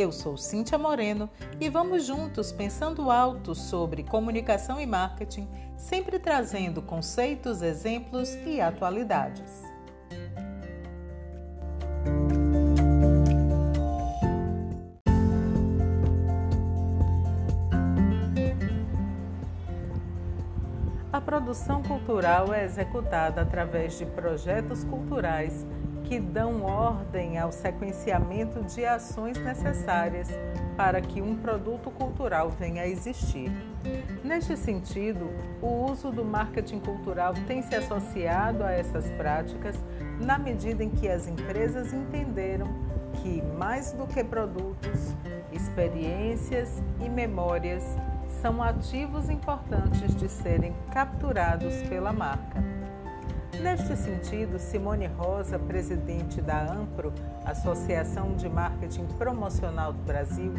Eu sou Cíntia Moreno e vamos juntos pensando alto sobre comunicação e marketing, sempre trazendo conceitos, exemplos e atualidades. A produção cultural é executada através de projetos culturais que dão ordem ao sequenciamento de ações necessárias para que um produto cultural venha a existir. Neste sentido, o uso do marketing cultural tem se associado a essas práticas na medida em que as empresas entenderam que, mais do que produtos, experiências e memórias são ativos importantes de serem capturados pela marca. Neste sentido, Simone Rosa, presidente da AMPRO, Associação de Marketing Promocional do Brasil,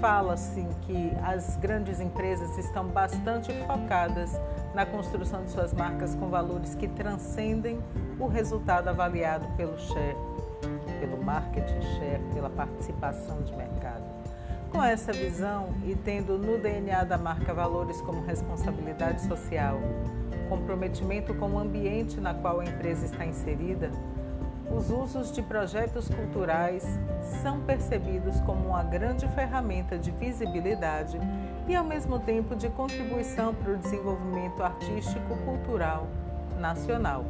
fala assim que as grandes empresas estão bastante focadas na construção de suas marcas com valores que transcendem o resultado avaliado pelo share, pelo marketing share, pela participação de mercado. Com essa visão e tendo no DNA da marca valores como responsabilidade social, comprometimento com o ambiente na qual a empresa está inserida, os usos de projetos culturais são percebidos como uma grande ferramenta de visibilidade e, ao mesmo tempo, de contribuição para o desenvolvimento artístico-cultural nacional.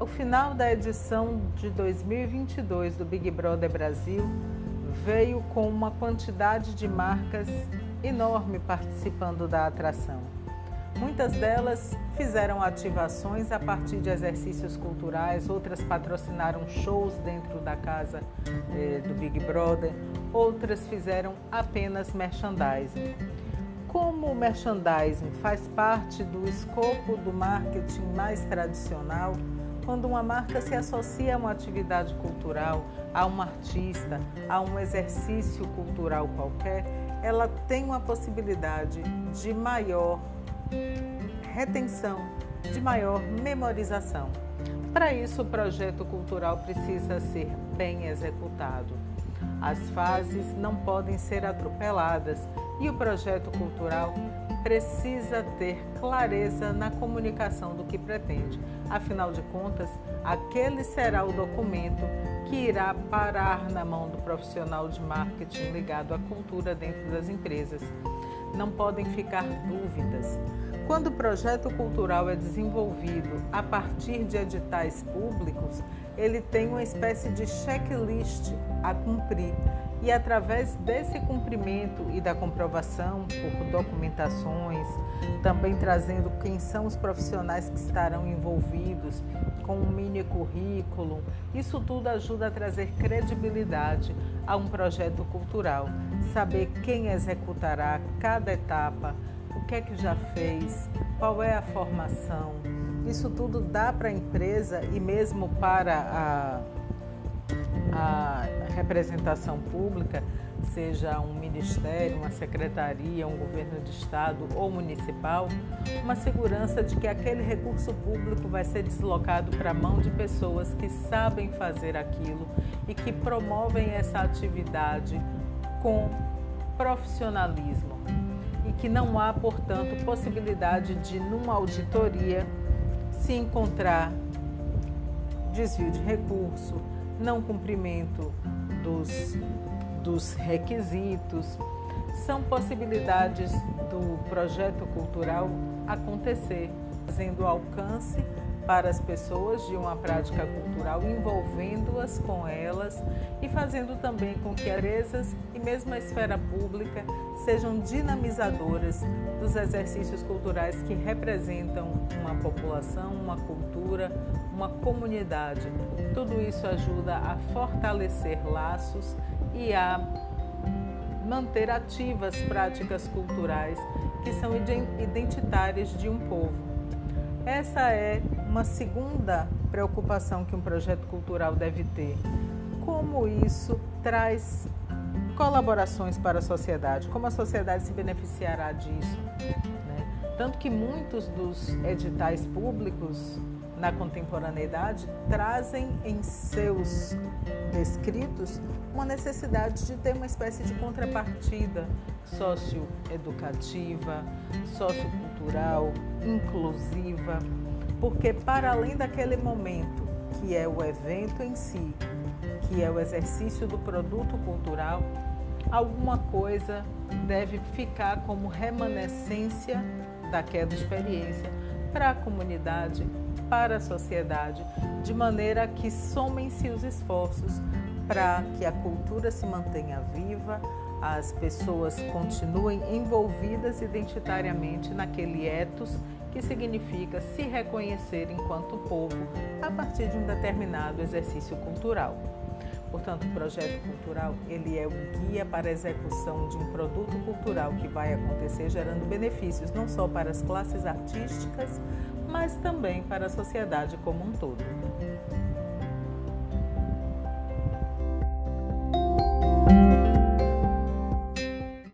O final da edição de 2022 do Big Brother Brasil veio com uma quantidade de marcas enorme participando da atração. Muitas delas fizeram ativações a partir de exercícios culturais, outras patrocinaram shows dentro da casa eh, do Big Brother, outras fizeram apenas merchandising. Como o merchandising faz parte do escopo do marketing mais tradicional, quando uma marca se associa a uma atividade cultural, a um artista, a um exercício cultural qualquer, ela tem uma possibilidade de maior retenção, de maior memorização. Para isso, o projeto cultural precisa ser bem executado. As fases não podem ser atropeladas e o projeto cultural precisa ter clareza na comunicação do que pretende. Afinal de contas, aquele será o documento que irá parar na mão do profissional de marketing ligado à cultura dentro das empresas não podem ficar dúvidas. Quando o projeto cultural é desenvolvido a partir de editais públicos, ele tem uma espécie de checklist a cumprir e através desse cumprimento e da comprovação por documentações, também trazendo quem são os profissionais que estarão envolvidos com um mini currículo, isso tudo ajuda a trazer credibilidade a um projeto cultural, saber quem executará cada etapa, o que é que já fez, qual é a formação. Isso tudo dá para a empresa e mesmo para a a representação pública, seja um ministério, uma secretaria, um governo de estado ou municipal, uma segurança de que aquele recurso público vai ser deslocado para a mão de pessoas que sabem fazer aquilo e que promovem essa atividade com profissionalismo. E que não há, portanto, possibilidade de, numa auditoria, se encontrar desvio de recurso, não cumprimento dos, dos requisitos, são possibilidades do projeto cultural acontecer, fazendo alcance para as pessoas de uma prática cultural, envolvendo-as com elas e fazendo também com que empresas e mesmo a esfera pública sejam dinamizadoras dos exercícios culturais que representam uma população, uma cultura, uma comunidade. Tudo isso ajuda a fortalecer laços e a manter ativas práticas culturais que são identitárias de um povo. Essa é uma segunda preocupação que um projeto cultural deve ter. Como isso traz colaborações para a sociedade, como a sociedade se beneficiará disso. Né? Tanto que muitos dos editais públicos na contemporaneidade trazem em seus descritos uma necessidade de ter uma espécie de contrapartida socioeducativa, sociocultural, inclusiva, porque para além daquele momento que é o evento em si, que é o exercício do produto cultural, alguma coisa deve ficar como remanescência daquela experiência para a comunidade, para a sociedade, de maneira que somem-se os esforços para que a cultura se mantenha viva, as pessoas continuem envolvidas identitariamente naquele ethos que significa se reconhecer enquanto povo a partir de um determinado exercício cultural. Portanto, o projeto cultural ele é o guia para a execução de um produto cultural que vai acontecer gerando benefícios não só para as classes artísticas, mas também para a sociedade como um todo.